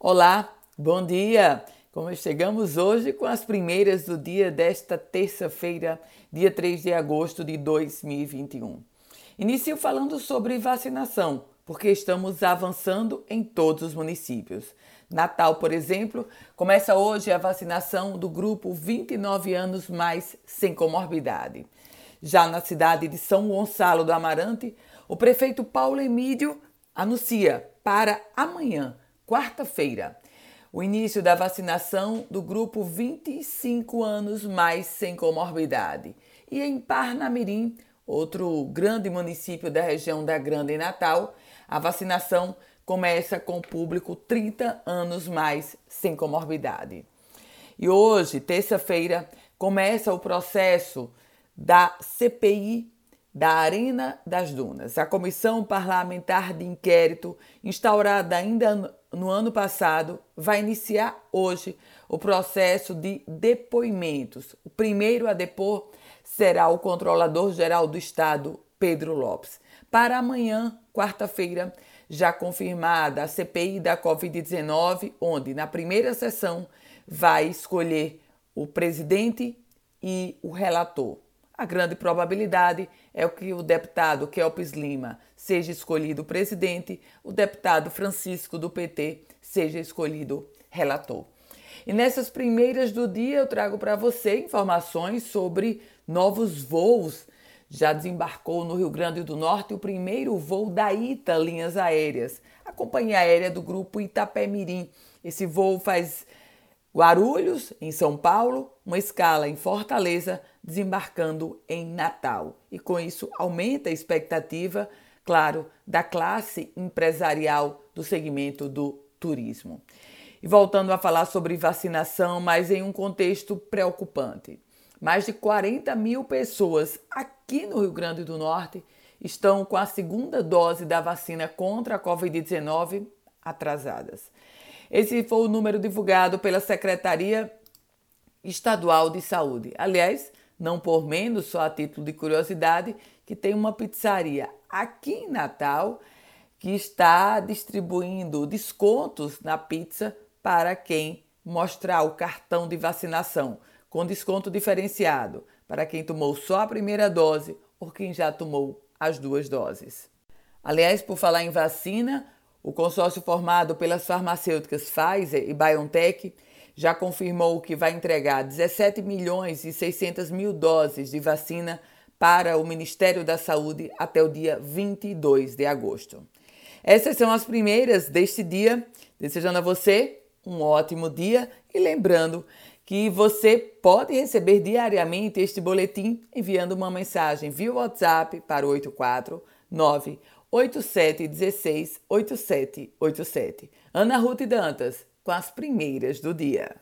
Olá, bom dia! Como chegamos hoje com as primeiras do dia desta terça-feira, dia 3 de agosto de 2021. Inicio falando sobre vacinação, porque estamos avançando em todos os municípios. Natal, por exemplo, começa hoje a vacinação do grupo 29 anos mais sem comorbidade. Já na cidade de São Gonçalo do Amarante, o prefeito Paulo Emílio anuncia para amanhã quarta-feira, o início da vacinação do grupo 25 anos mais sem comorbidade. E em Parnamirim, outro grande município da região da Grande Natal, a vacinação começa com o público 30 anos mais sem comorbidade. E hoje, terça-feira, começa o processo da CPI da Arena das Dunas. A Comissão Parlamentar de Inquérito, instaurada ainda no ano passado, vai iniciar hoje o processo de depoimentos. O primeiro a depor será o Controlador-Geral do Estado, Pedro Lopes. Para amanhã, quarta-feira, já confirmada a CPI da Covid-19, onde na primeira sessão vai escolher o presidente e o relator. A grande probabilidade é que o deputado Kelpis Lima seja escolhido presidente, o deputado Francisco do PT seja escolhido relator. E nessas primeiras do dia eu trago para você informações sobre novos voos. Já desembarcou no Rio Grande do Norte o primeiro voo da ITA Linhas Aéreas, a companhia aérea do grupo Itapemirim. Esse voo faz Guarulhos, em São Paulo, uma escala em Fortaleza, desembarcando em Natal. E com isso aumenta a expectativa, claro, da classe empresarial do segmento do turismo. E voltando a falar sobre vacinação, mas em um contexto preocupante. Mais de 40 mil pessoas aqui no Rio Grande do Norte estão com a segunda dose da vacina contra a Covid-19 atrasadas. Esse foi o número divulgado pela Secretaria Estadual de Saúde. Aliás, não por menos, só a título de curiosidade, que tem uma pizzaria aqui em Natal que está distribuindo descontos na pizza para quem mostrar o cartão de vacinação, com desconto diferenciado para quem tomou só a primeira dose ou quem já tomou as duas doses. Aliás, por falar em vacina, o consórcio formado pelas farmacêuticas Pfizer e BioNTech já confirmou que vai entregar 17 milhões e 600 mil doses de vacina para o Ministério da Saúde até o dia 22 de agosto. Essas são as primeiras deste dia, desejando a você um ótimo dia e lembrando que você pode receber diariamente este boletim enviando uma mensagem via WhatsApp para o 849 8716 8787. Ana Ruth Dantas, com as primeiras do dia.